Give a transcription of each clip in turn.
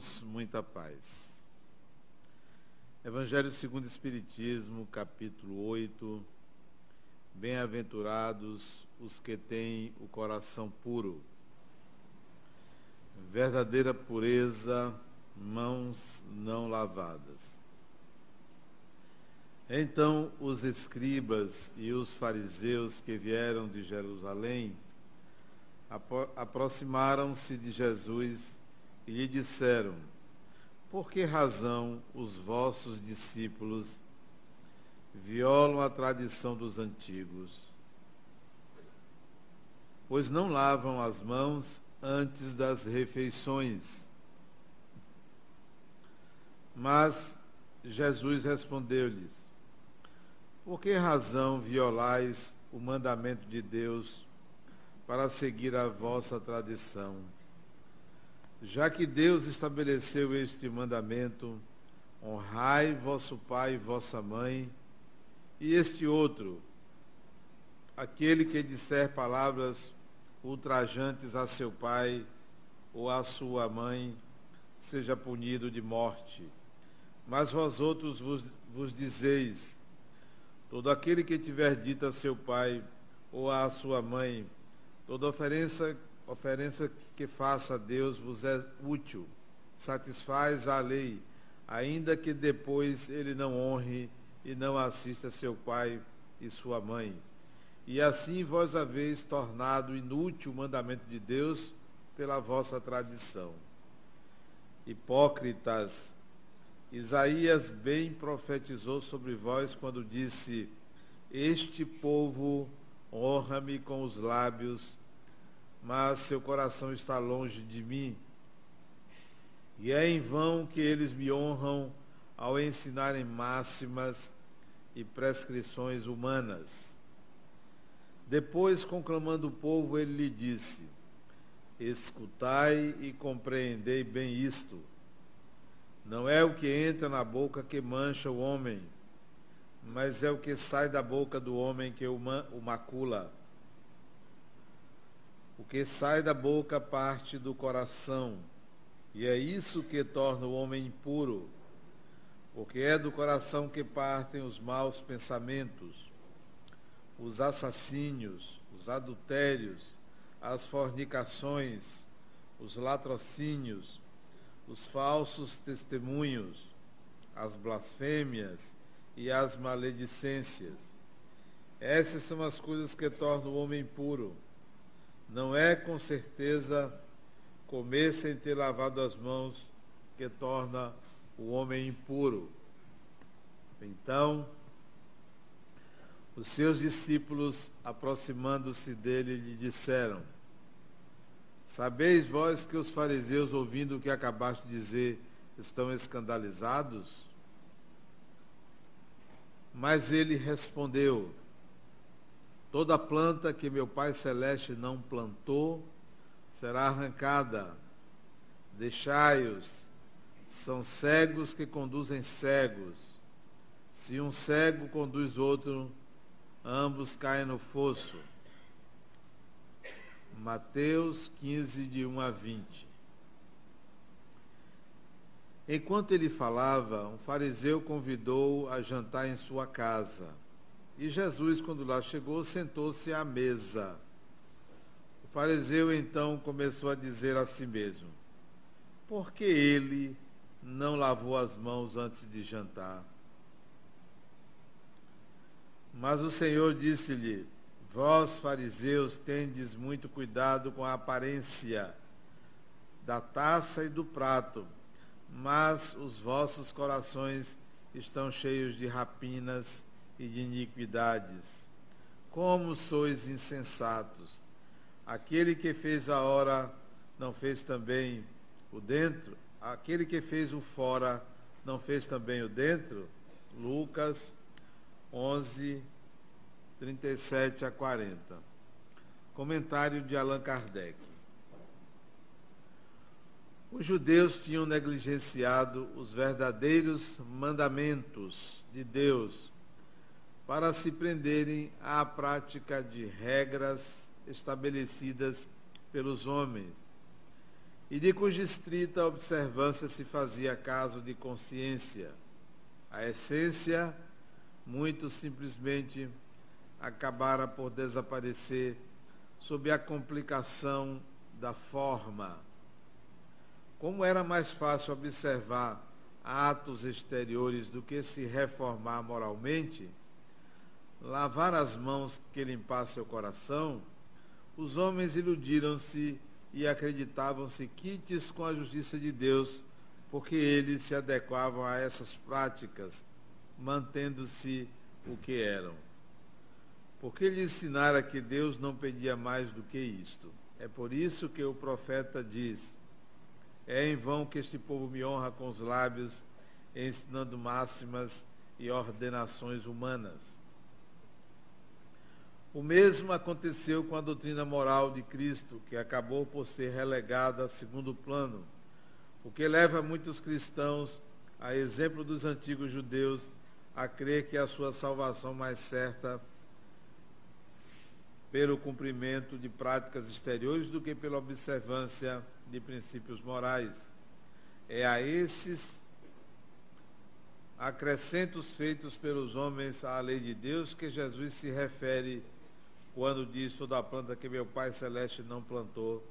irmãos, muita paz. Evangelho segundo o Espiritismo, capítulo 8. Bem-aventurados os que têm o coração puro. Verdadeira pureza, mãos não lavadas. Então os escribas e os fariseus que vieram de Jerusalém aproximaram-se de Jesus e lhe disseram: Por que razão os vossos discípulos violam a tradição dos antigos? Pois não lavam as mãos antes das refeições. Mas Jesus respondeu-lhes: Por que razão violais o mandamento de Deus para seguir a vossa tradição? Já que Deus estabeleceu este mandamento, honrai vosso pai e vossa mãe, e este outro, aquele que disser palavras ultrajantes a seu pai ou a sua mãe, seja punido de morte. Mas vós outros vos, vos dizeis, todo aquele que tiver dito a seu pai ou a sua mãe, toda oferença oferença que faça a Deus vos é útil, satisfaz a lei, ainda que depois ele não honre e não assista seu pai e sua mãe. E assim vós haveis tornado inútil o mandamento de Deus pela vossa tradição. Hipócritas, Isaías bem profetizou sobre vós quando disse: Este povo honra-me com os lábios, mas seu coração está longe de mim. E é em vão que eles me honram ao ensinarem máximas e prescrições humanas. Depois, conclamando o povo, ele lhe disse: Escutai e compreendei bem isto. Não é o que entra na boca que mancha o homem, mas é o que sai da boca do homem que o macula. O que sai da boca parte do coração, e é isso que torna o homem impuro, porque é do coração que partem os maus pensamentos, os assassínios, os adultérios, as fornicações, os latrocínios, os falsos testemunhos, as blasfêmias e as maledicências. Essas são as coisas que tornam o homem impuro não é com certeza comer sem ter lavado as mãos que torna o homem impuro. Então, os seus discípulos, aproximando-se dele, lhe disseram: Sabeis vós que os fariseus, ouvindo o que acabaste de dizer, estão escandalizados? Mas ele respondeu: Toda planta que meu Pai Celeste não plantou será arrancada. Deixai-os. São cegos que conduzem cegos. Se um cego conduz outro, ambos caem no fosso. Mateus 15, de 1 a 20. Enquanto ele falava, um fariseu convidou a jantar em sua casa. E Jesus, quando lá chegou, sentou-se à mesa. O fariseu então começou a dizer a si mesmo: Por que ele não lavou as mãos antes de jantar? Mas o Senhor disse-lhe: Vós, fariseus, tendes muito cuidado com a aparência da taça e do prato, mas os vossos corações estão cheios de rapinas e de iniquidades. Como sois insensatos! Aquele que fez a hora não fez também o dentro? Aquele que fez o fora não fez também o dentro? Lucas 11, 37 a 40. Comentário de Allan Kardec. Os judeus tinham negligenciado os verdadeiros mandamentos de Deus para se prenderem à prática de regras estabelecidas pelos homens. e de cuja estrita observância se fazia caso de consciência. A essência, muito simplesmente, acabara por desaparecer sob a complicação da forma. Como era mais fácil observar atos exteriores do que se reformar moralmente, lavar as mãos que limpasse o coração, os homens iludiram-se e acreditavam-se quites com a justiça de Deus, porque eles se adequavam a essas práticas, mantendo-se o que eram. Porque lhe ensinara que Deus não pedia mais do que isto. É por isso que o profeta diz: É em vão que este povo me honra com os lábios, ensinando máximas e ordenações humanas. O mesmo aconteceu com a doutrina moral de Cristo, que acabou por ser relegada a segundo plano, o que leva muitos cristãos, a exemplo dos antigos judeus, a crer que a sua salvação mais certa pelo cumprimento de práticas exteriores do que pela observância de princípios morais. É a esses acrescentos feitos pelos homens à lei de Deus que Jesus se refere quando diz toda planta que meu Pai Celeste não plantou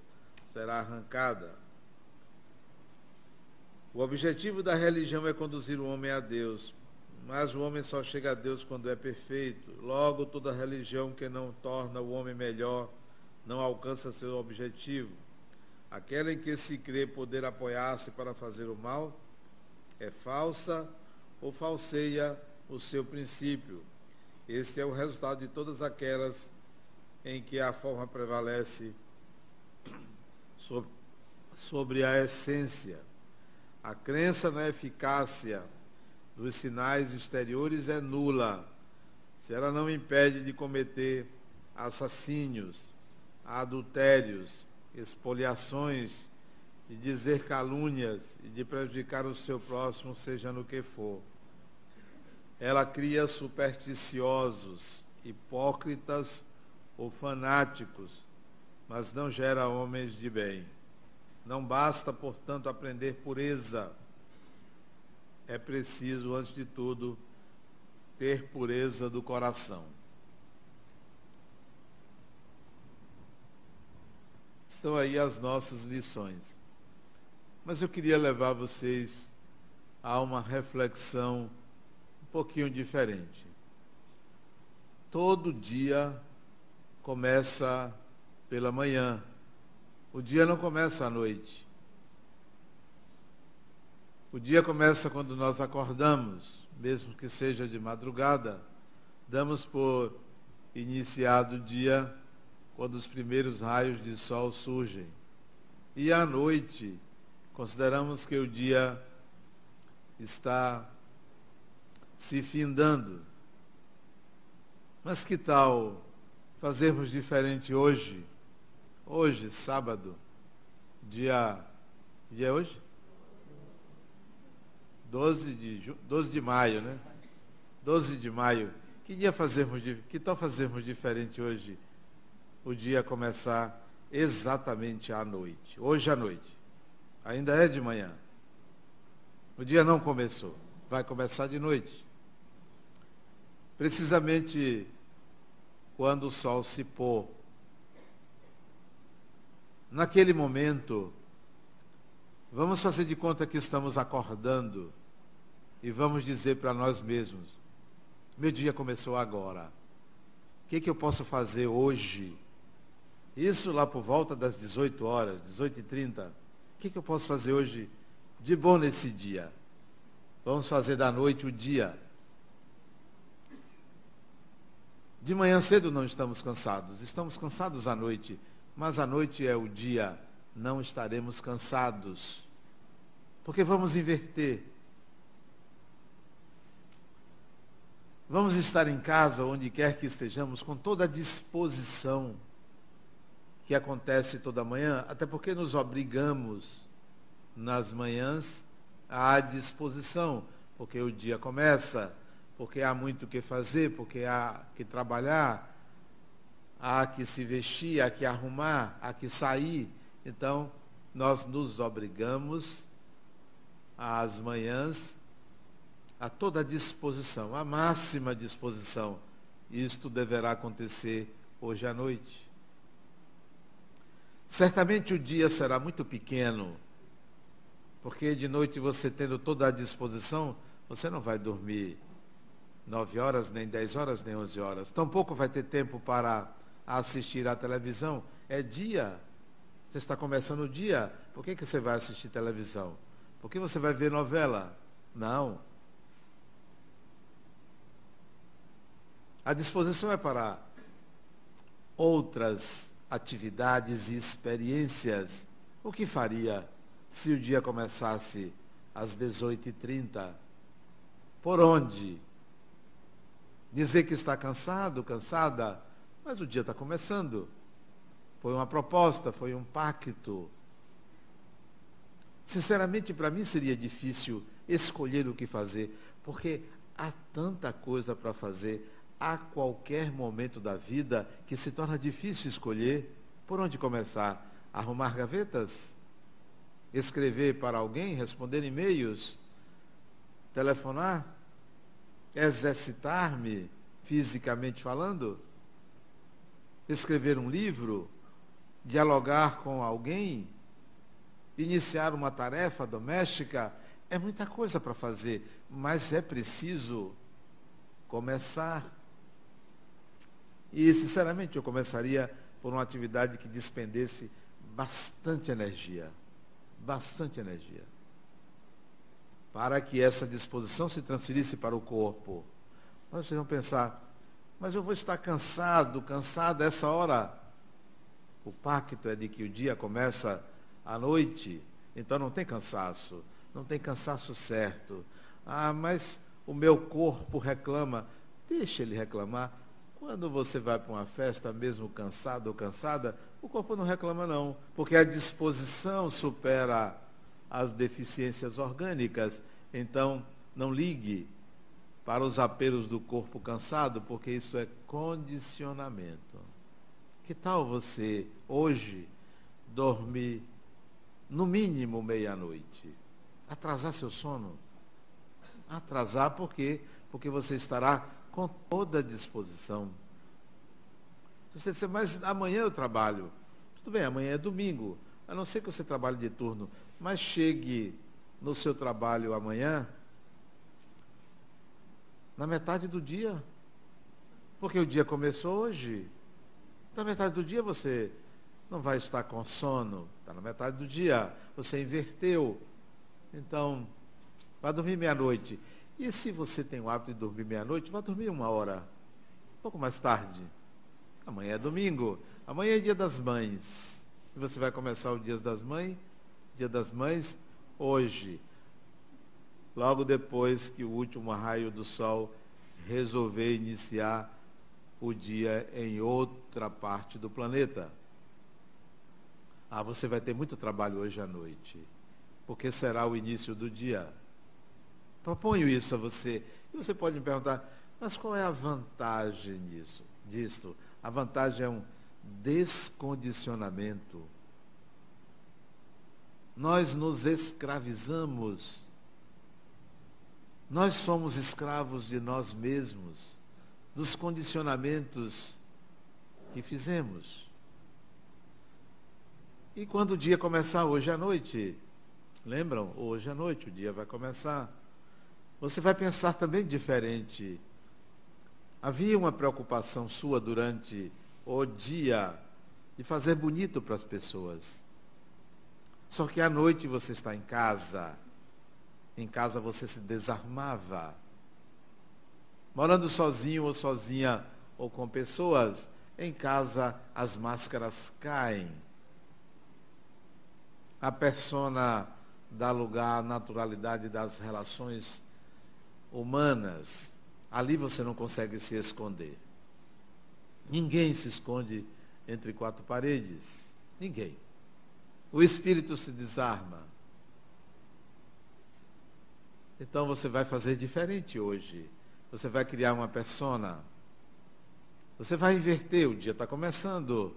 será arrancada. O objetivo da religião é conduzir o homem a Deus, mas o homem só chega a Deus quando é perfeito. Logo, toda religião que não torna o homem melhor não alcança seu objetivo. Aquela em que se crê poder apoiar-se para fazer o mal é falsa ou falseia o seu princípio. Este é o resultado de todas aquelas em que a forma prevalece sobre, a essência. A crença na eficácia dos sinais exteriores é nula, se ela não impede de cometer assassínios, adultérios, expoliações, de dizer calúnias e de prejudicar o seu próximo, seja no que for. Ela cria supersticiosos, hipócritas ou fanáticos, mas não gera homens de bem. Não basta, portanto, aprender pureza. É preciso, antes de tudo, ter pureza do coração. Estão aí as nossas lições. Mas eu queria levar vocês a uma reflexão um pouquinho diferente. Todo dia começa pela manhã. O dia não começa à noite. O dia começa quando nós acordamos, mesmo que seja de madrugada. Damos por iniciado o dia quando os primeiros raios de sol surgem. E à noite, consideramos que o dia está se findando. Mas que tal fazermos diferente hoje, hoje, sábado, dia. Que dia é hoje? 12 de, 12 de maio, né? 12 de maio. Que dia fazermos, que tal fazermos diferente hoje? O dia começar exatamente à noite. Hoje à noite. Ainda é de manhã. O dia não começou. Vai começar de noite. Precisamente quando o sol se pôr. Naquele momento, vamos fazer de conta que estamos acordando e vamos dizer para nós mesmos: meu dia começou agora. O que, que eu posso fazer hoje? Isso lá por volta das 18 horas, 18h30. O que, que eu posso fazer hoje de bom nesse dia? Vamos fazer da noite o dia. De manhã cedo não estamos cansados, estamos cansados à noite, mas à noite é o dia, não estaremos cansados. Porque vamos inverter. Vamos estar em casa, onde quer que estejamos, com toda a disposição que acontece toda manhã, até porque nos obrigamos nas manhãs à disposição, porque o dia começa porque há muito o que fazer, porque há que trabalhar, há que se vestir, há que arrumar, há que sair. Então, nós nos obrigamos às manhãs a toda disposição, a máxima disposição. Isto deverá acontecer hoje à noite. Certamente o dia será muito pequeno, porque de noite você tendo toda a disposição, você não vai dormir nove horas, nem dez horas, nem onze horas. Tampouco vai ter tempo para assistir à televisão. É dia. Você está começando o dia. Por que, que você vai assistir televisão? Por que você vai ver novela? Não. A disposição é para outras atividades e experiências. O que faria se o dia começasse às 18h30? Por onde? Dizer que está cansado, cansada, mas o dia está começando. Foi uma proposta, foi um pacto. Sinceramente, para mim seria difícil escolher o que fazer, porque há tanta coisa para fazer a qualquer momento da vida que se torna difícil escolher por onde começar. Arrumar gavetas? Escrever para alguém? Responder e-mails? Telefonar? Exercitar-me fisicamente falando? Escrever um livro? Dialogar com alguém? Iniciar uma tarefa doméstica? É muita coisa para fazer, mas é preciso começar. E, sinceramente, eu começaria por uma atividade que despendesse bastante energia. Bastante energia. Para que essa disposição se transferisse para o corpo. Mas vocês vão pensar, mas eu vou estar cansado, cansado essa hora. O pacto é de que o dia começa à noite, então não tem cansaço, não tem cansaço certo. Ah, mas o meu corpo reclama. Deixa ele reclamar, quando você vai para uma festa, mesmo cansado ou cansada, o corpo não reclama não, porque a disposição supera as deficiências orgânicas. Então, não ligue para os apelos do corpo cansado, porque isso é condicionamento. Que tal você, hoje, dormir no mínimo meia-noite? Atrasar seu sono? Atrasar por quê? Porque você estará com toda a disposição. Se você disser, mas amanhã eu trabalho. Tudo bem, amanhã é domingo. A não ser que você trabalhe de turno, mas chegue no seu trabalho amanhã na metade do dia. Porque o dia começou hoje. Na metade do dia você não vai estar com sono. Está na metade do dia. Você inverteu. Então, vai dormir meia-noite. E se você tem o hábito de dormir meia-noite, vá dormir uma hora, um pouco mais tarde. Amanhã é domingo, amanhã é dia das mães. E você vai começar o dia das mães, dia das mães, hoje. Logo depois que o último raio do sol resolver iniciar o dia em outra parte do planeta. Ah, você vai ter muito trabalho hoje à noite, porque será o início do dia. Proponho isso a você. E você pode me perguntar, mas qual é a vantagem nisso, disto? A vantagem é um descondicionamento. Nós nos escravizamos. Nós somos escravos de nós mesmos, dos condicionamentos que fizemos. E quando o dia começar hoje à noite, lembram? Hoje à noite o dia vai começar você vai pensar também diferente. Havia uma preocupação sua durante o dia de fazer bonito para as pessoas. Só que à noite você está em casa. Em casa você se desarmava. Morando sozinho ou sozinha ou com pessoas, em casa as máscaras caem. A persona dá lugar à naturalidade das relações humanas, ali você não consegue se esconder. Ninguém se esconde entre quatro paredes. Ninguém. O espírito se desarma. Então você vai fazer diferente hoje. Você vai criar uma persona. Você vai inverter, o dia está começando.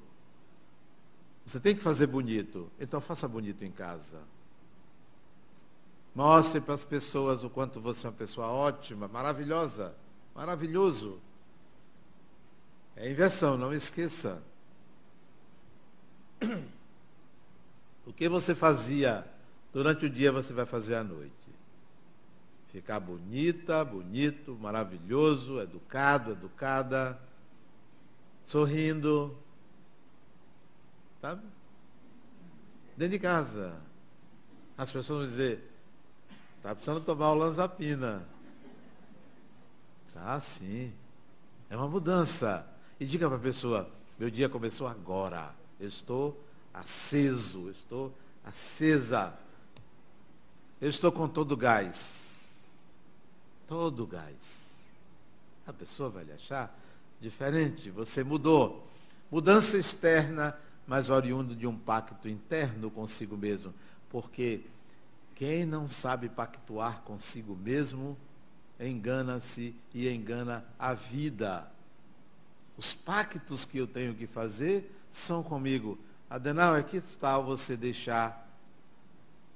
Você tem que fazer bonito. Então faça bonito em casa. Mostre para as pessoas o quanto você é uma pessoa ótima, maravilhosa, maravilhoso. É inversão, não esqueça. O que você fazia durante o dia, você vai fazer à noite. Ficar bonita, bonito, maravilhoso, educado, educada, sorrindo. Sabe? Dentro de casa. As pessoas vão dizer, está precisando tomar o lanzapina. Tá sim. É uma mudança. E diga para a pessoa, meu dia começou agora. Eu estou aceso, estou acesa. Eu estou com todo o gás. Todo o gás. A pessoa vai lhe achar diferente. Você mudou. Mudança externa, mas oriundo de um pacto interno consigo mesmo. Porque quem não sabe pactuar consigo mesmo, engana-se e engana a vida. Os pactos que eu tenho que fazer são comigo. Adenal, é que tal você deixar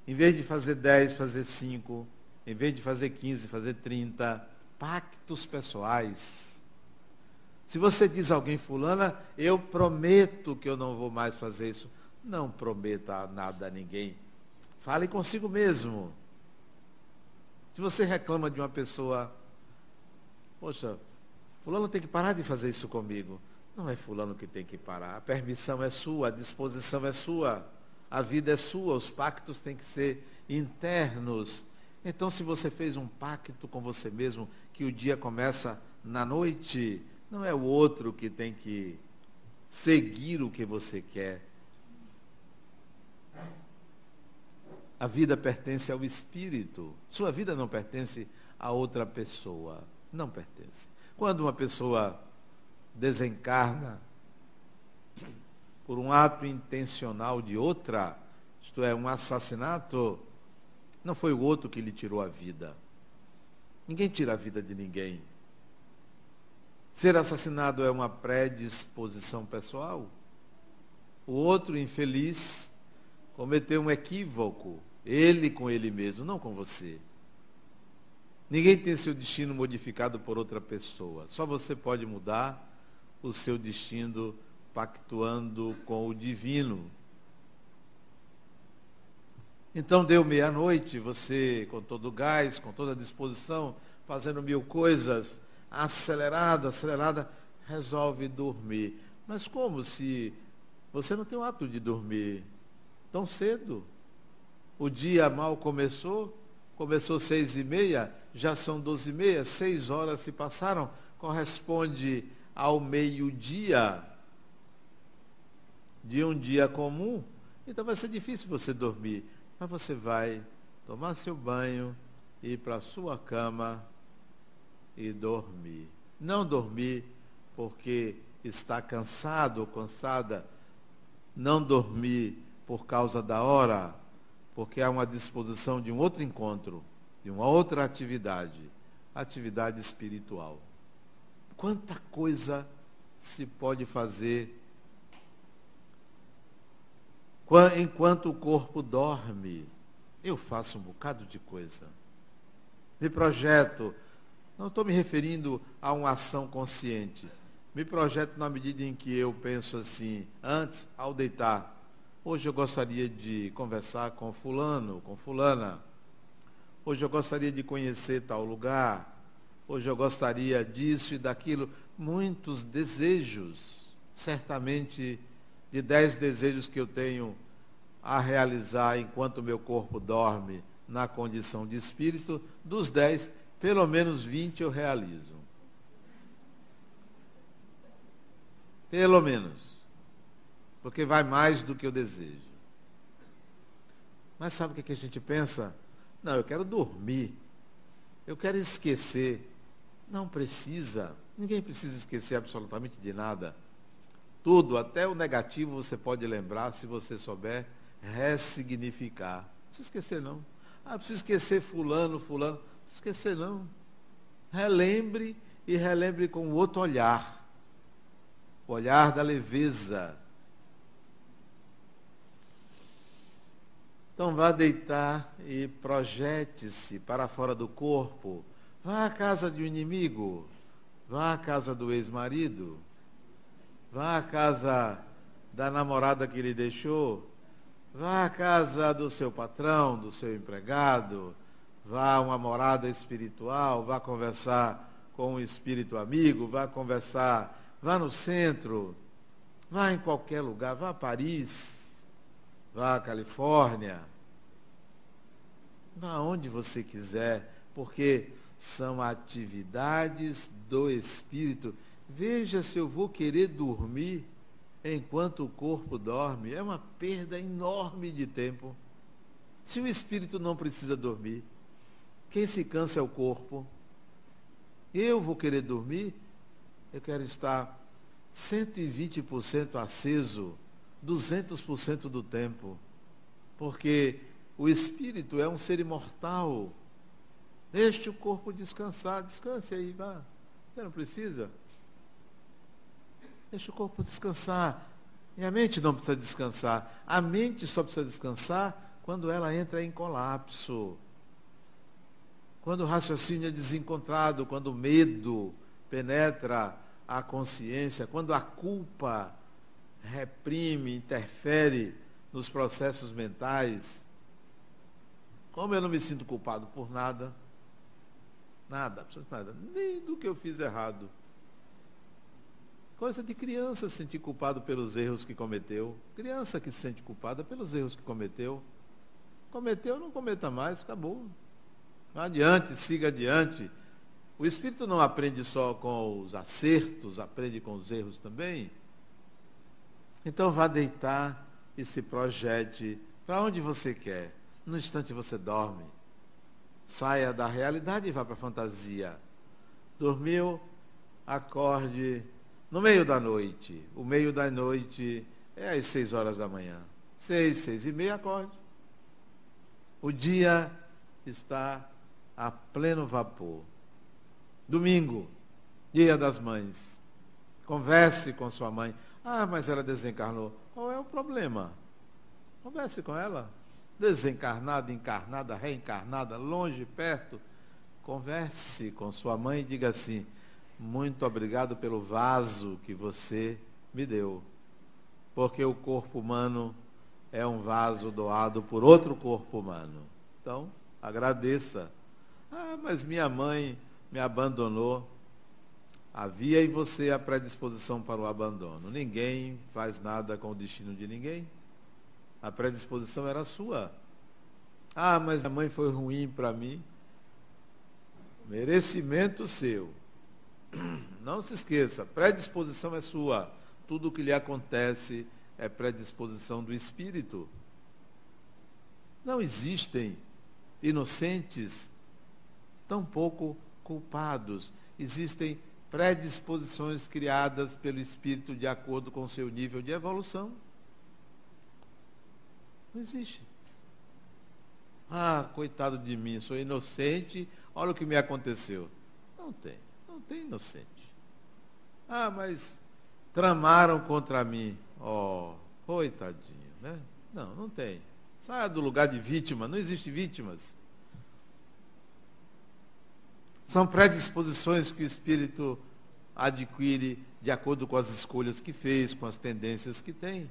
em vez de fazer 10, fazer 5. Em vez de fazer 15, fazer 30. Pactos pessoais. Se você diz a alguém, fulana, eu prometo que eu não vou mais fazer isso. Não prometa nada a ninguém. Fale consigo mesmo. Se você reclama de uma pessoa, poxa, fulano tem que parar de fazer isso comigo. Não é fulano que tem que parar. A permissão é sua, a disposição é sua. A vida é sua, os pactos têm que ser internos. Então, se você fez um pacto com você mesmo, que o dia começa na noite, não é o outro que tem que seguir o que você quer. A vida pertence ao espírito. Sua vida não pertence a outra pessoa. Não pertence. Quando uma pessoa desencarna, por um ato intencional de outra, isto é, um assassinato, não foi o outro que lhe tirou a vida. Ninguém tira a vida de ninguém. Ser assassinado é uma predisposição pessoal. O outro infeliz cometeu um equívoco, ele com ele mesmo, não com você. Ninguém tem seu destino modificado por outra pessoa. Só você pode mudar o seu destino pactuando com o divino. Então deu meia-noite, você com todo o gás, com toda a disposição, fazendo mil coisas, acelerada, acelerada, resolve dormir. Mas como se você não tem o hábito de dormir tão cedo? O dia mal começou, começou seis e meia, já são doze e meia, seis horas se passaram, corresponde ao meio-dia de um dia comum, então vai ser difícil você dormir. Mas você vai tomar seu banho, ir para a sua cama e dormir. Não dormir porque está cansado ou cansada. Não dormir por causa da hora, porque há uma disposição de um outro encontro, de uma outra atividade, atividade espiritual. Quanta coisa se pode fazer Enquanto o corpo dorme, eu faço um bocado de coisa. Me projeto. Não estou me referindo a uma ação consciente. Me projeto na medida em que eu penso assim, antes, ao deitar. Hoje eu gostaria de conversar com fulano, com fulana. Hoje eu gostaria de conhecer tal lugar. Hoje eu gostaria disso e daquilo. Muitos desejos, certamente de dez desejos que eu tenho a realizar enquanto meu corpo dorme na condição de espírito, dos dez, pelo menos vinte eu realizo. Pelo menos. Porque vai mais do que eu desejo. Mas sabe o que a gente pensa? Não, eu quero dormir. Eu quero esquecer. Não precisa. Ninguém precisa esquecer absolutamente de nada. Tudo, até o negativo, você pode lembrar se você souber ressignificar. Não precisa esquecer, não. Ah, precisa esquecer fulano, fulano. Não precisa esquecer, não. Relembre e relembre com outro olhar. O olhar da leveza. Então vá deitar e projete-se para fora do corpo. Vá à casa de um inimigo. Vá à casa do ex-marido. Vá à casa da namorada que lhe deixou. Vá à casa do seu patrão, do seu empregado. Vá a uma morada espiritual. Vá conversar com um espírito amigo. Vá conversar. Vá no centro. Vá em qualquer lugar. Vá a Paris vá à Califórnia, vá onde você quiser, porque são atividades do espírito. Veja se eu vou querer dormir enquanto o corpo dorme. É uma perda enorme de tempo. Se o espírito não precisa dormir, quem se cansa é o corpo. Eu vou querer dormir, eu quero estar 120% aceso 200% do tempo. Porque o espírito é um ser imortal. Deixe o corpo descansar. Descanse aí, vá. Você não precisa? Deixe o corpo descansar. E a mente não precisa descansar. A mente só precisa descansar quando ela entra em colapso. Quando o raciocínio é desencontrado, quando o medo penetra a consciência, quando a culpa reprime, interfere nos processos mentais. Como eu não me sinto culpado por nada, nada, absolutamente nada, nem do que eu fiz errado. Coisa de criança se sentir culpado pelos erros que cometeu. Criança que se sente culpada pelos erros que cometeu. Cometeu, não cometa mais, acabou. Adiante, siga adiante. O espírito não aprende só com os acertos, aprende com os erros também. Então vá deitar e se projete para onde você quer. No instante você dorme. Saia da realidade e vá para a fantasia. Dormiu, acorde no meio da noite. O meio da noite é às seis horas da manhã. Seis, seis e meia, acorde. O dia está a pleno vapor. Domingo, dia das mães. Converse com sua mãe. Ah, mas ela desencarnou. Qual é o problema? Converse com ela. Desencarnada, encarnada, reencarnada, longe, perto. Converse com sua mãe e diga assim: Muito obrigado pelo vaso que você me deu. Porque o corpo humano é um vaso doado por outro corpo humano. Então, agradeça. Ah, mas minha mãe me abandonou. Havia em você a predisposição para o abandono. Ninguém faz nada com o destino de ninguém. A predisposição era sua. Ah, mas minha mãe foi ruim para mim. Merecimento seu. Não se esqueça, predisposição é sua. Tudo o que lhe acontece é predisposição do espírito. Não existem inocentes, tampouco culpados. Existem predisposições criadas pelo espírito de acordo com seu nível de evolução. Não existe. Ah, coitado de mim, sou inocente, olha o que me aconteceu. Não tem, não tem inocente. Ah, mas tramaram contra mim. Oh, coitadinho, né? Não, não tem. Saia do lugar de vítima, não existe vítimas. São predisposições que o espírito adquire de acordo com as escolhas que fez, com as tendências que tem.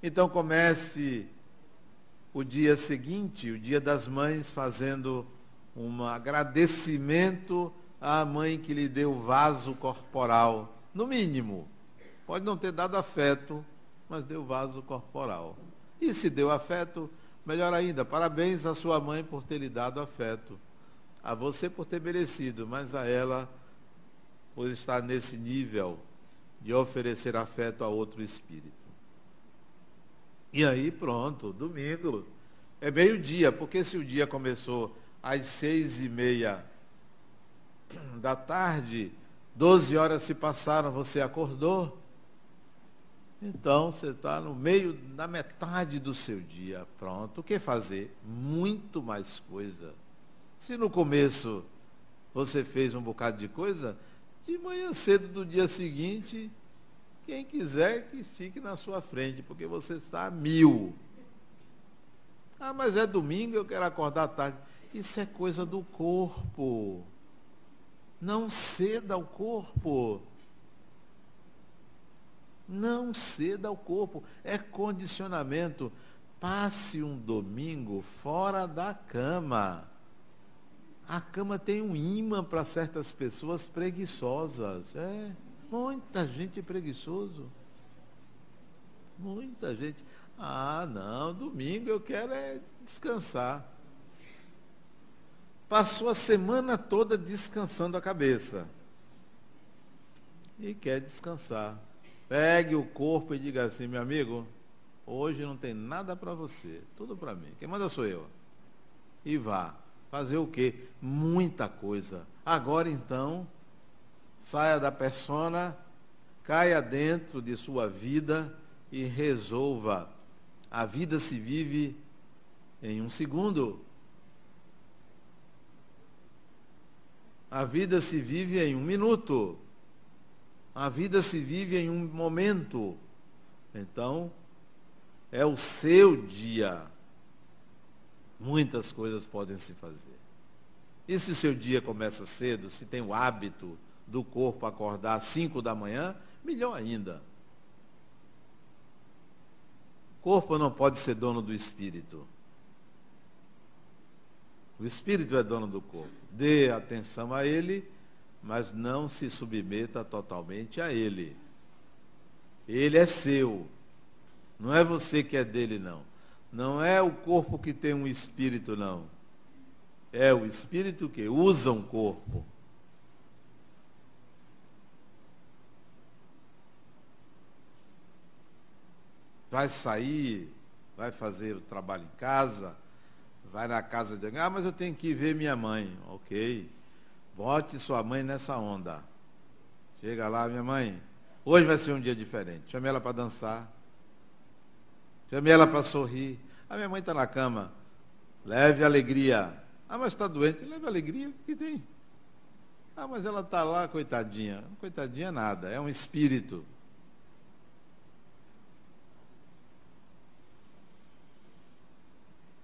Então comece o dia seguinte, o dia das mães, fazendo um agradecimento à mãe que lhe deu vaso corporal, no mínimo. Pode não ter dado afeto, mas deu vaso corporal. E se deu afeto, melhor ainda, parabéns à sua mãe por ter lhe dado afeto a você por ter merecido, mas a ela por estar nesse nível de oferecer afeto a outro espírito. E aí pronto, domingo. É meio-dia, porque se o dia começou às seis e meia da tarde, doze horas se passaram, você acordou. Então você está no meio, na metade do seu dia. Pronto, o que fazer? Muito mais coisa. Se no começo você fez um bocado de coisa, de manhã cedo do dia seguinte, quem quiser que fique na sua frente, porque você está a mil. Ah, mas é domingo, eu quero acordar tarde. Isso é coisa do corpo. Não ceda ao corpo. Não ceda ao corpo. É condicionamento. Passe um domingo fora da cama. A cama tem um imã para certas pessoas preguiçosas. É, muita gente preguiçoso. Muita gente. Ah, não, domingo eu quero é descansar. Passou a semana toda descansando a cabeça. E quer descansar. Pegue o corpo e diga assim, meu amigo, hoje não tem nada para você, tudo para mim. Quem manda sou eu. E vá. Fazer o quê? Muita coisa. Agora então, saia da persona, caia dentro de sua vida e resolva. A vida se vive em um segundo. A vida se vive em um minuto. A vida se vive em um momento. Então, é o seu dia muitas coisas podem se fazer. E se seu dia começa cedo, se tem o hábito do corpo acordar às 5 da manhã, melhor ainda. O corpo não pode ser dono do espírito. O espírito é dono do corpo. Dê atenção a ele, mas não se submeta totalmente a ele. Ele é seu. Não é você que é dele, não. Não é o corpo que tem um espírito, não. É o espírito que usa um corpo. Vai sair, vai fazer o trabalho em casa, vai na casa de alguém. Ah, mas eu tenho que ir ver minha mãe. Ok. Bote sua mãe nessa onda. Chega lá, minha mãe. Hoje vai ser um dia diferente. Chame ela para dançar. Chame ela para sorrir. A minha mãe está na cama. Leve alegria. Ah, mas está doente. Leve alegria. O que tem? Ah, mas ela está lá, coitadinha. Coitadinha nada. É um espírito.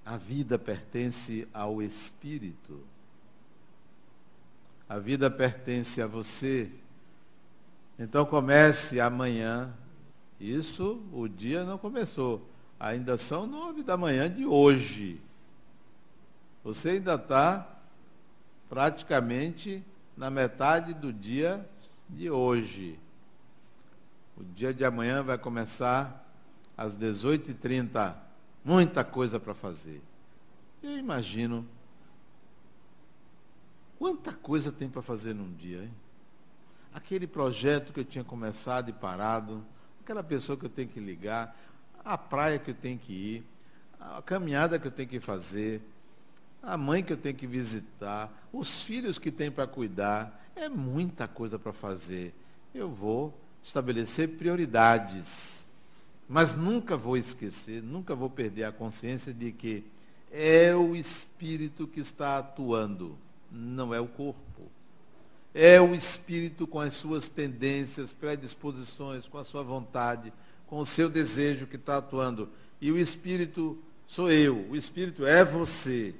A vida pertence ao espírito. A vida pertence a você. Então comece amanhã. Isso, o dia não começou. Ainda são nove da manhã de hoje. Você ainda está praticamente na metade do dia de hoje. O dia de amanhã vai começar às 18h30. Muita coisa para fazer. Eu imagino quanta coisa tem para fazer num dia, hein? Aquele projeto que eu tinha começado e parado, aquela pessoa que eu tenho que ligar, a praia que eu tenho que ir, a caminhada que eu tenho que fazer, a mãe que eu tenho que visitar, os filhos que tem para cuidar. É muita coisa para fazer. Eu vou estabelecer prioridades. Mas nunca vou esquecer, nunca vou perder a consciência de que é o espírito que está atuando, não é o corpo. É o espírito com as suas tendências, predisposições, com a sua vontade, com o seu desejo que está atuando. E o Espírito sou eu, o Espírito é você.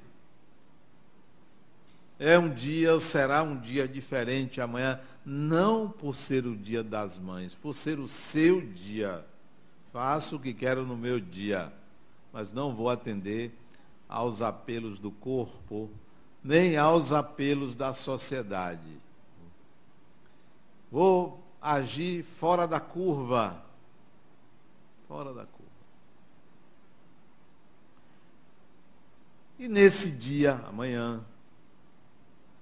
É um dia, será um dia diferente amanhã, não por ser o dia das mães, por ser o seu dia. Faço o que quero no meu dia, mas não vou atender aos apelos do corpo, nem aos apelos da sociedade. Vou agir fora da curva fora da curva. E nesse dia, amanhã,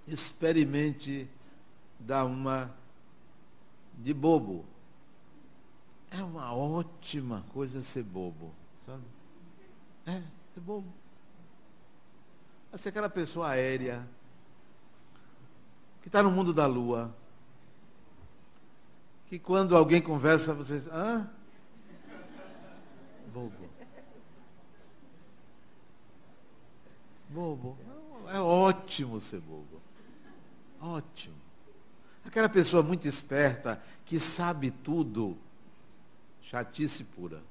experimente dar uma de bobo. É uma ótima coisa ser bobo, sabe? É, ser bobo. Vai ser aquela pessoa aérea, que está no mundo da lua, que quando alguém conversa, vocês, hã? Bobo. Bobo. É ótimo ser bobo. Ótimo. Aquela pessoa muito esperta que sabe tudo. Chatice pura.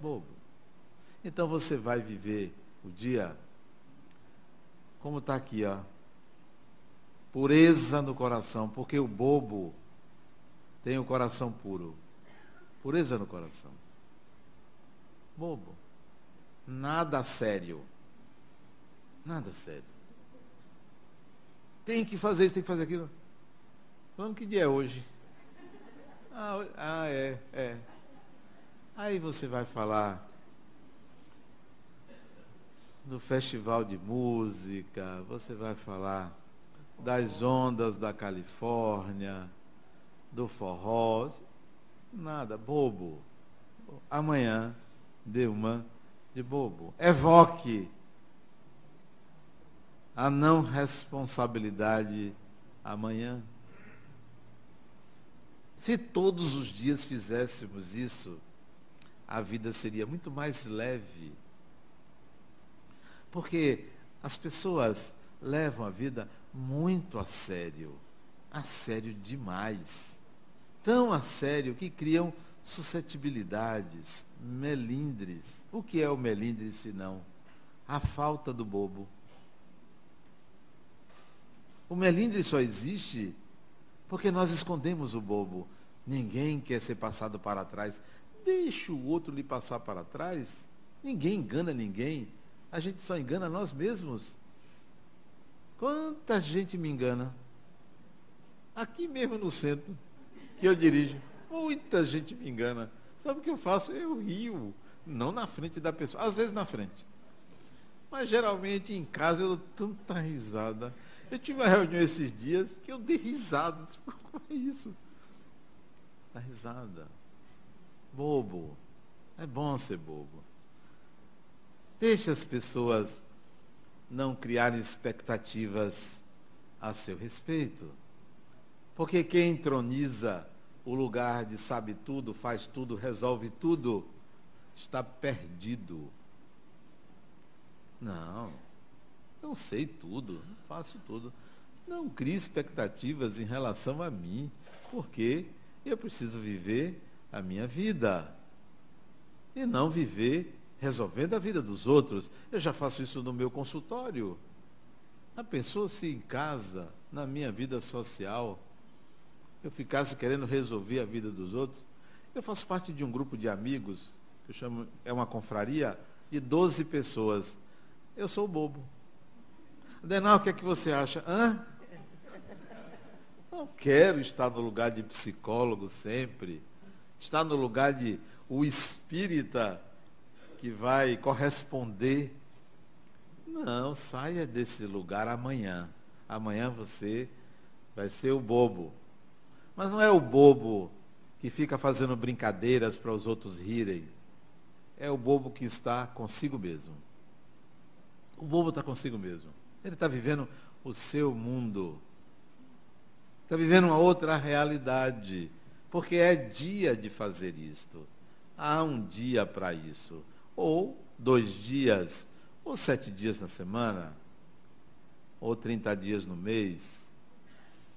Bobo. Então você vai viver o dia como está aqui, ó. Pureza no coração, porque o bobo tem o coração puro. Pureza no coração. Bobo. Nada sério. Nada sério. Tem que fazer isso, tem que fazer aquilo. Vamos que dia é hoje? Ah, ah, é, é. Aí você vai falar do festival de música, você vai falar das ondas da Califórnia, do forró, nada, bobo. Amanhã dê uma de bobo. Evoque a não responsabilidade amanhã. Se todos os dias fizéssemos isso, a vida seria muito mais leve. Porque as pessoas levam a vida muito a sério. A sério demais. Tão a sério que criam suscetibilidades, melindres. O que é o melindre senão a falta do bobo? O melindre só existe porque nós escondemos o bobo. Ninguém quer ser passado para trás. Deixa o outro lhe passar para trás. Ninguém engana ninguém. A gente só engana nós mesmos. Quanta gente me engana. Aqui mesmo no centro, que eu dirijo. Muita gente me engana. Sabe o que eu faço? Eu rio. Não na frente da pessoa. Às vezes na frente. Mas geralmente em casa eu dou tanta risada. Eu tive uma reunião esses dias que eu dei risada. Como é isso? Dá risada. Bobo. É bom ser bobo. Deixe as pessoas não criarem expectativas a seu respeito. Porque quem entroniza o lugar de sabe tudo, faz tudo, resolve tudo, está perdido. Não, não sei tudo, não faço tudo. Não crie expectativas em relação a mim, porque eu preciso viver a minha vida. E não viver resolvendo a vida dos outros. Eu já faço isso no meu consultório. A pessoa se em casa, na minha vida social, eu ficasse querendo resolver a vida dos outros. Eu faço parte de um grupo de amigos, que eu chamo, é uma confraria, de 12 pessoas. Eu sou bobo. Denal, o que é que você acha? Hã? Não quero estar no lugar de psicólogo sempre. Estar no lugar de o espírita que vai corresponder. Não, saia desse lugar amanhã. Amanhã você vai ser o bobo. Mas não é o bobo que fica fazendo brincadeiras para os outros rirem. É o bobo que está consigo mesmo. O bobo está consigo mesmo. Ele está vivendo o seu mundo. Está vivendo uma outra realidade. Porque é dia de fazer isto. Há um dia para isso. Ou dois dias, ou sete dias na semana, ou trinta dias no mês.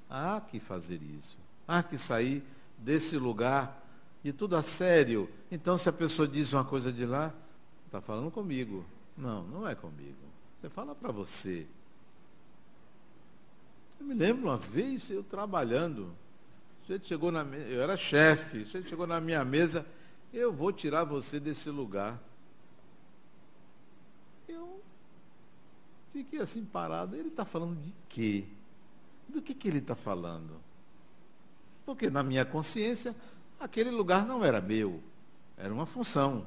Há que fazer isso. Há que sair desse lugar e tudo a sério. Então, se a pessoa diz uma coisa de lá, está falando comigo. Não, não é comigo. Você fala para você. Eu me lembro uma vez eu trabalhando. Chegou na eu era chefe, você chegou na minha mesa, eu vou tirar você desse lugar. Eu fiquei assim parado. Ele está falando de quê? Do que, que ele está falando? Porque na minha consciência, aquele lugar não era meu, era uma função.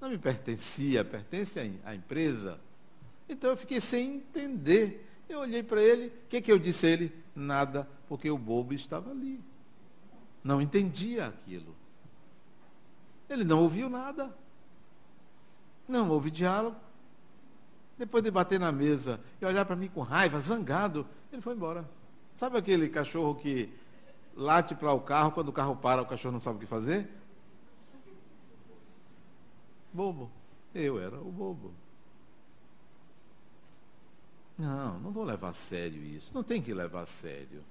Não me pertencia, pertence à empresa. Então eu fiquei sem entender. Eu olhei para ele, o que, que eu disse a ele? Nada, porque o bobo estava ali. Não entendia aquilo. Ele não ouviu nada. Não houve diálogo. Depois de bater na mesa e olhar para mim com raiva, zangado, ele foi embora. Sabe aquele cachorro que late para o carro, quando o carro para, o cachorro não sabe o que fazer? Bobo. Eu era o bobo. Não, não vou levar a sério isso. Não tem que levar a sério.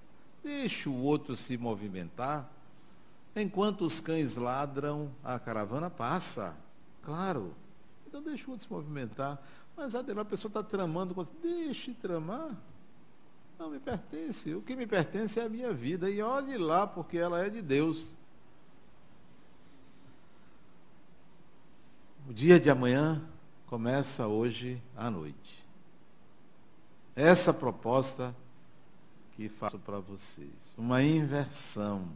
Deixa o outro se movimentar. Enquanto os cães ladram, a caravana passa. Claro. Então deixa o outro se movimentar. Mas a pessoa está tramando, deixe tramar. Não me pertence. O que me pertence é a minha vida. E olhe lá, porque ela é de Deus. O dia de amanhã começa hoje à noite. Essa proposta que faço para vocês. Uma inversão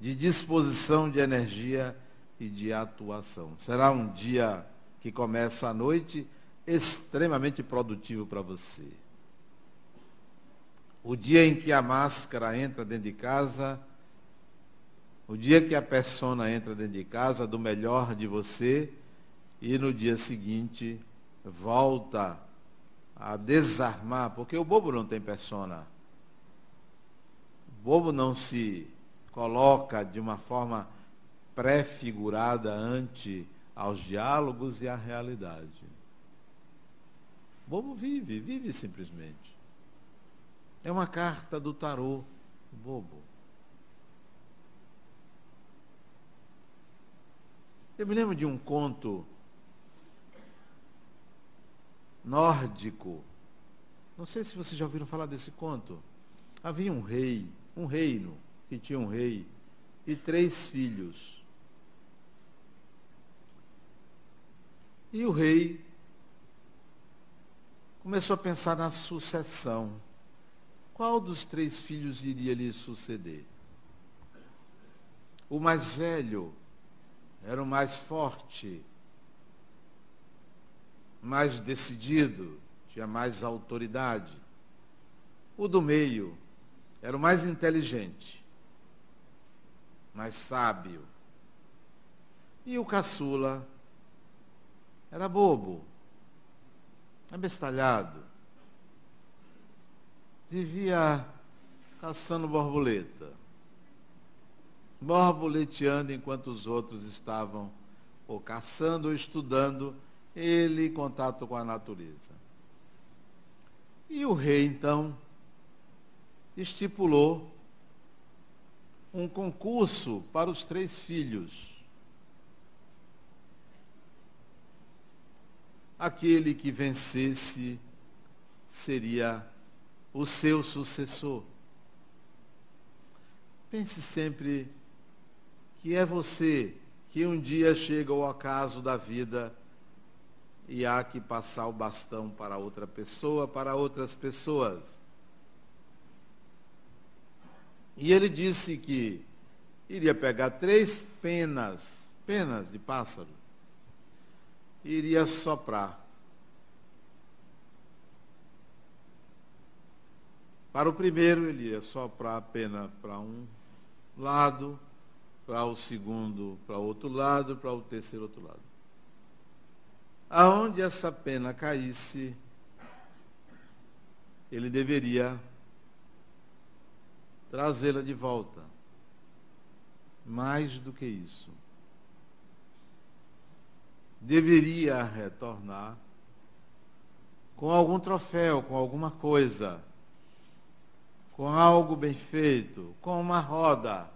de disposição de energia e de atuação. Será um dia que começa à noite extremamente produtivo para você. O dia em que a máscara entra dentro de casa, o dia que a persona entra dentro de casa, do melhor de você, e no dia seguinte volta a desarmar, porque o bobo não tem persona. O bobo não se coloca de uma forma prefigurada ante aos diálogos e à realidade. O bobo vive, vive simplesmente. É uma carta do tarô, o bobo. Eu me lembro de um conto nórdico. Não sei se vocês já ouviram falar desse conto. Havia um rei, um reino, que tinha um rei e três filhos. E o rei começou a pensar na sucessão. Qual dos três filhos iria lhe suceder? O mais velho era o mais forte, mais decidido, tinha mais autoridade. O do meio era o mais inteligente, mais sábio. E o caçula era bobo, abestalhado. Vivia caçando borboleta, borboleteando enquanto os outros estavam ou caçando ou estudando ele em contato com a natureza. E o rei, então, estipulou um concurso para os três filhos. Aquele que vencesse seria o seu sucessor. Pense sempre que é você que um dia chega ao acaso da vida e há que passar o bastão para outra pessoa, para outras pessoas. E ele disse que iria pegar três penas, penas de pássaro, e iria soprar. Para o primeiro, ele ia soprar a pena para um lado, para o segundo para outro lado, para o terceiro outro lado aonde essa pena caísse, ele deveria trazê-la de volta. Mais do que isso. Deveria retornar com algum troféu, com alguma coisa, com algo bem feito, com uma roda,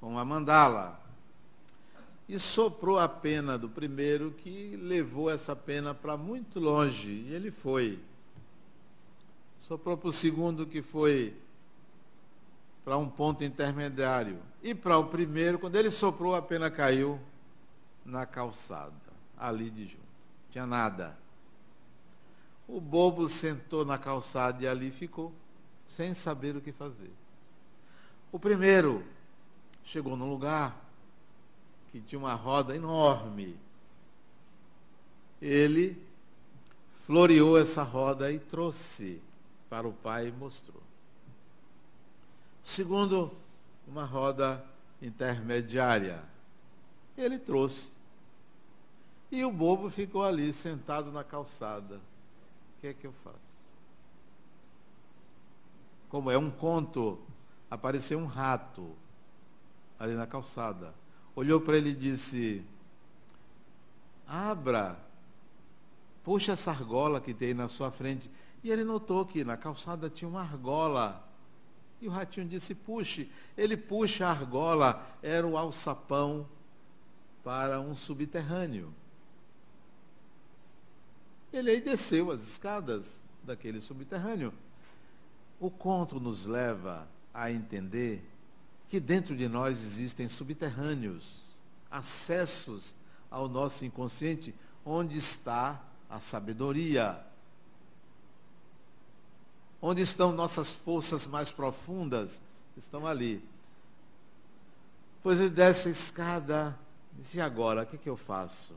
com uma mandala e soprou a pena do primeiro, que levou essa pena para muito longe, e ele foi. Soprou para o segundo, que foi para um ponto intermediário. E para o primeiro, quando ele soprou, a pena caiu na calçada, ali de junto. Tinha nada. O bobo sentou na calçada e ali ficou, sem saber o que fazer. O primeiro chegou no lugar, que tinha uma roda enorme. Ele floreou essa roda e trouxe para o pai e mostrou. Segundo, uma roda intermediária. Ele trouxe. E o bobo ficou ali, sentado na calçada. O que é que eu faço? Como é um conto, apareceu um rato ali na calçada olhou para ele e disse: Abra, puxa essa argola que tem na sua frente. E ele notou que na calçada tinha uma argola. E o ratinho disse: Puxe. Ele puxa a argola, era o alçapão para um subterrâneo. Ele aí desceu as escadas daquele subterrâneo. O conto nos leva a entender que dentro de nós existem subterrâneos, acessos ao nosso inconsciente, onde está a sabedoria, onde estão nossas forças mais profundas, estão ali. Pois ele desce a escada, disse, e agora, o que, que eu faço?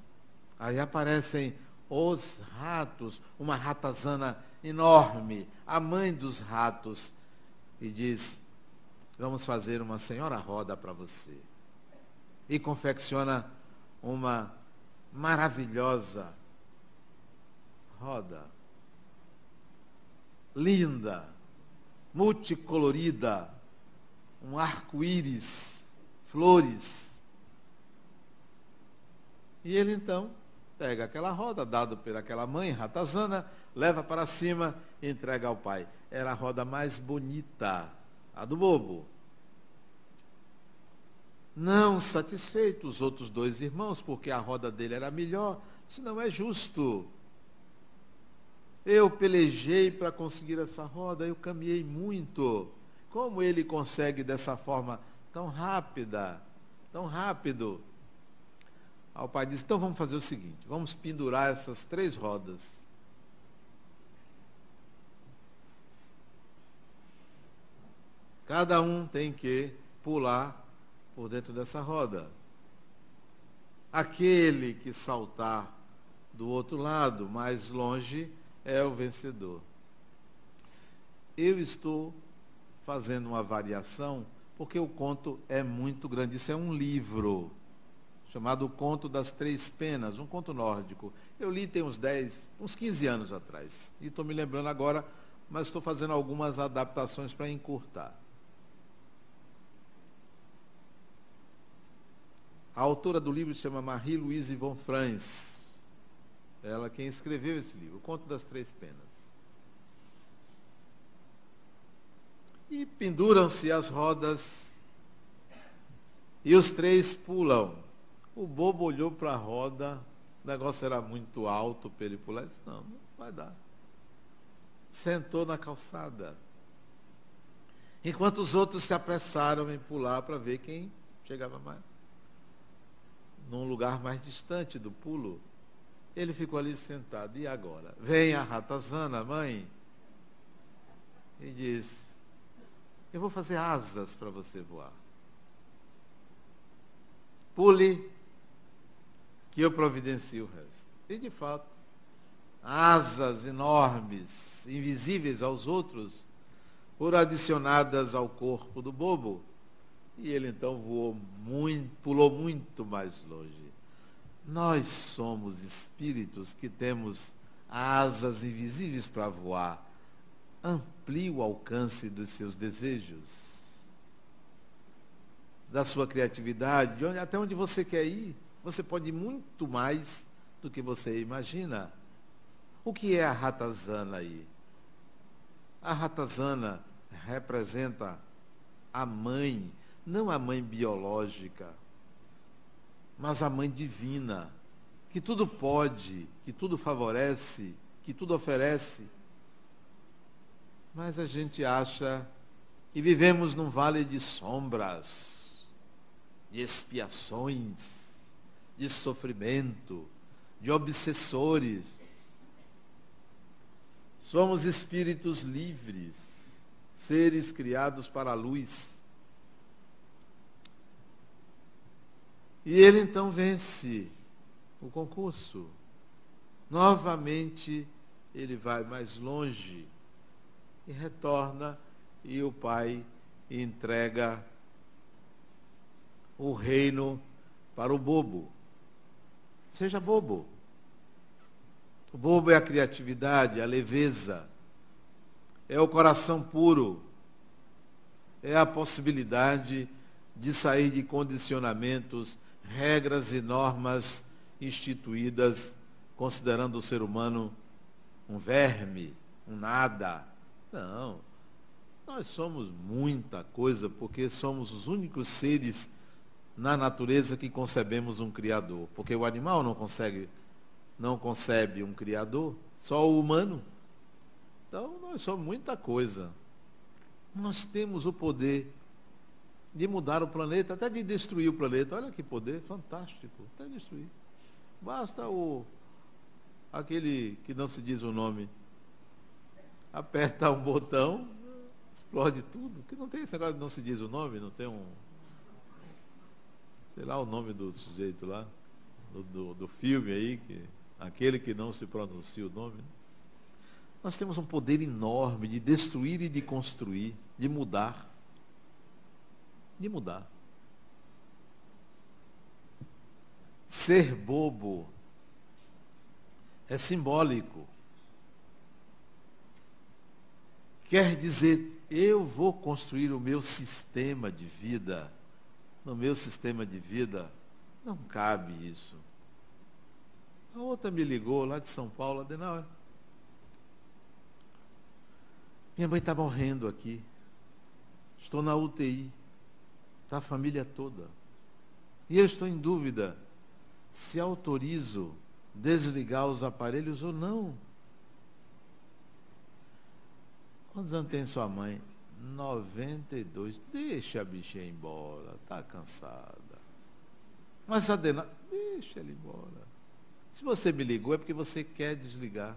Aí aparecem os ratos, uma ratazana enorme, a mãe dos ratos, e diz, vamos fazer uma senhora roda para você. E confecciona uma maravilhosa roda. Linda, multicolorida, um arco-íris, flores. E ele então pega aquela roda, dado por aquela mãe, ratazana, leva para cima e entrega ao pai. Era a roda mais bonita, a do bobo. Não satisfeito os outros dois irmãos, porque a roda dele era melhor, isso não é justo. Eu pelejei para conseguir essa roda, eu caminhei muito. Como ele consegue dessa forma tão rápida, tão rápido? Aí o pai disse, então vamos fazer o seguinte, vamos pendurar essas três rodas. Cada um tem que pular por dentro dessa roda. Aquele que saltar do outro lado, mais longe, é o vencedor. Eu estou fazendo uma variação porque o conto é muito grande. Isso é um livro chamado Conto das Três Penas, um conto nórdico. Eu li tem uns 10, uns 15 anos atrás. E estou me lembrando agora, mas estou fazendo algumas adaptações para encurtar. A autora do livro se chama Marie-Louise von Franz. Ela quem escreveu esse livro, O Conto das Três Penas. E penduram-se as rodas e os três pulam. O bobo olhou para a roda, o negócio era muito alto para ele pular. disse, não, não vai dar. Sentou na calçada. Enquanto os outros se apressaram em pular para ver quem chegava mais num lugar mais distante do pulo. Ele ficou ali sentado. E agora? Vem a ratazana, mãe, e diz: Eu vou fazer asas para você voar. Pule, que eu providencio o resto. E de fato, asas enormes, invisíveis aos outros, foram adicionadas ao corpo do bobo e ele então voou muito, pulou muito mais longe. Nós somos espíritos que temos asas invisíveis para voar. Amplie o alcance dos seus desejos, da sua criatividade, onde, até onde você quer ir. Você pode ir muito mais do que você imagina. O que é a ratazana aí? A ratazana representa a mãe não a mãe biológica, mas a mãe divina, que tudo pode, que tudo favorece, que tudo oferece. Mas a gente acha que vivemos num vale de sombras, de expiações, de sofrimento, de obsessores. Somos espíritos livres, seres criados para a luz E ele então vence o concurso. Novamente ele vai mais longe e retorna e o pai entrega o reino para o bobo. Seja bobo. O bobo é a criatividade, a leveza, é o coração puro, é a possibilidade de sair de condicionamentos regras e normas instituídas considerando o ser humano um verme, um nada. Não. Nós somos muita coisa porque somos os únicos seres na natureza que concebemos um Criador. Porque o animal não consegue, não concebe um Criador, só o humano. Então nós somos muita coisa. Nós temos o poder de mudar o planeta, até de destruir o planeta. Olha que poder fantástico, até destruir. Basta o aquele que não se diz o nome aperta um botão, explode tudo. Que não tem esse negócio de não se diz o nome, não tem um. Sei lá o nome do sujeito lá, do, do, do filme aí, que, aquele que não se pronuncia o nome. Né? Nós temos um poder enorme de destruir e de construir, de mudar. De mudar. Ser bobo é simbólico. Quer dizer, eu vou construir o meu sistema de vida. No meu sistema de vida, não cabe isso. A outra me ligou lá de São Paulo, Adenauer. Minha mãe está morrendo aqui. Estou na UTI. Está a família toda. E eu estou em dúvida se autorizo desligar os aparelhos ou não. Quantos anos tem sua mãe? 92. Deixa a bichinha ir embora. Está cansada. Mas a Dena, deixa ela ir embora. Se você me ligou é porque você quer desligar.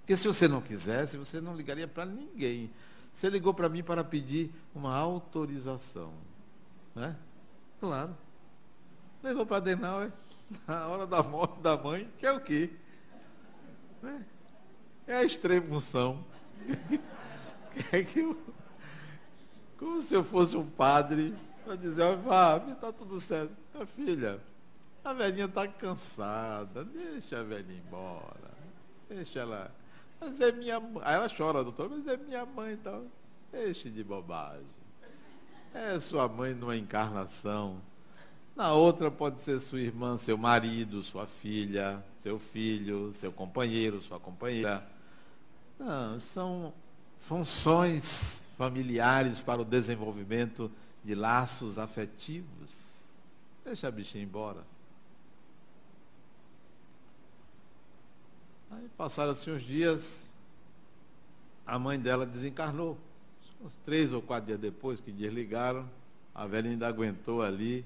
Porque se você não quisesse, você não ligaria para ninguém. Você ligou para mim para pedir uma autorização. Né? Claro. Levou para Adenauer na hora da morte da mãe, que é o quê? Né? É a extremunção. é que eu, como se eu fosse um padre, para dizer, vá, está tudo certo. Minha filha, a velhinha está cansada, deixa a velhinha embora. Deixa ela mas é minha mãe. Aí ela chora, doutor, mas é minha mãe então. Deixe de bobagem. É sua mãe numa encarnação. Na outra pode ser sua irmã, seu marido, sua filha, seu filho, seu companheiro, sua companheira. Não, são funções familiares para o desenvolvimento de laços afetivos. Deixa a bichinha embora. Aí passaram-se uns dias, a mãe dela desencarnou. Uns três ou quatro dias depois que desligaram, a velha ainda aguentou ali,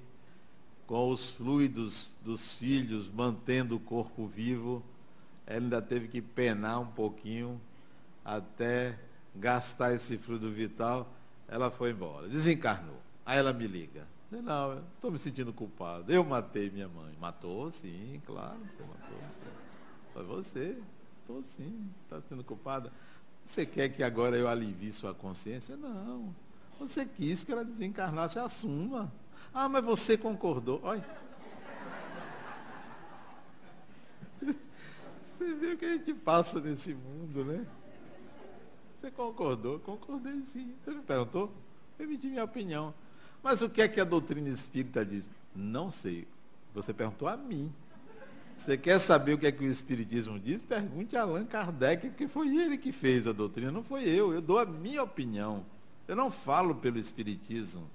com os fluidos dos filhos mantendo o corpo vivo. Ela ainda teve que penar um pouquinho até gastar esse fluido vital. Ela foi embora, desencarnou. Aí ela me liga. Não, estou me sentindo culpado. Eu matei minha mãe. Matou, sim, claro, você matou. Foi você. Estou sim, está sendo culpada. Você quer que agora eu alivie sua consciência? Não. Você quis que ela desencarnasse, assuma. Ah, mas você concordou. Olha. Você vê o que a gente passa nesse mundo, né? Você concordou? Concordei sim. Você me perguntou? Eu emiti minha opinião. Mas o que é que a doutrina espírita diz? Não sei. Você perguntou a mim. Você quer saber o que é que o Espiritismo diz? Pergunte a Allan Kardec, porque foi ele que fez a doutrina, não foi eu. Eu dou a minha opinião. Eu não falo pelo Espiritismo.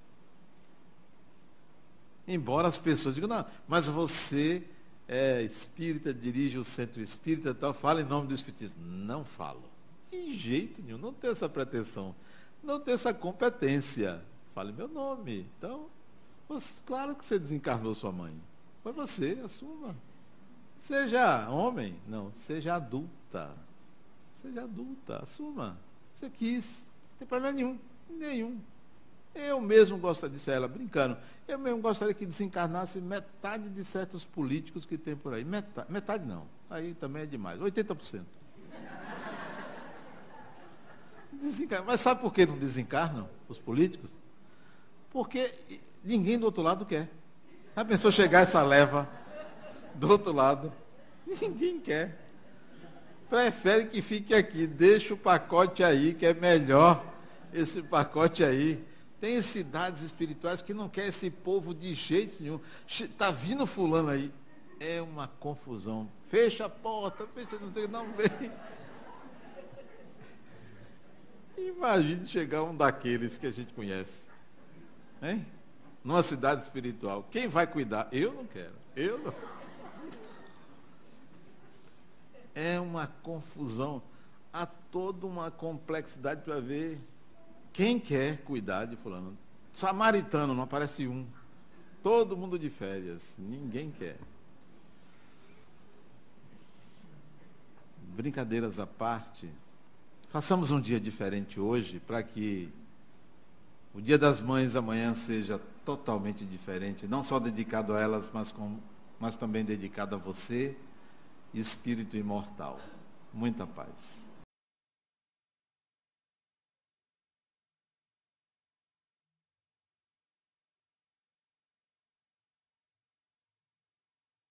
Embora as pessoas digam, não, mas você é espírita, dirige o centro espírita e tal, fala em nome do Espiritismo. Não falo. De jeito nenhum, não tenho essa pretensão. Não tenho essa competência. Fale meu nome. Então, você, claro que você desencarnou sua mãe. Foi você, assuma. Seja homem, não, seja adulta. Seja adulta, assuma. Você quis, não tem problema nenhum, nenhum. Eu mesmo gostaria, disse ela, brincando, eu mesmo gostaria que desencarnasse metade de certos políticos que tem por aí. Metade, metade não, aí também é demais, 80%. Desencarna. Mas sabe por que não desencarnam os políticos? Porque ninguém do outro lado quer. A pessoa chegar essa leva do outro lado. Ninguém quer. Prefere que fique aqui, deixa o pacote aí, que é melhor esse pacote aí. Tem cidades espirituais que não quer esse povo de jeito nenhum. Está vindo fulano aí. É uma confusão. Fecha a porta, fecha, não sei, não vem. Imagine chegar um daqueles que a gente conhece. Hein? numa cidade espiritual. Quem vai cuidar? Eu não quero. Eu não. É uma confusão. Há toda uma complexidade para ver quem quer cuidar de fulano. Samaritano, não aparece um. Todo mundo de férias. Ninguém quer. Brincadeiras à parte. Façamos um dia diferente hoje para que o Dia das Mães amanhã seja totalmente diferente, não só dedicado a elas, mas, com, mas também dedicado a você, espírito imortal. Muita paz.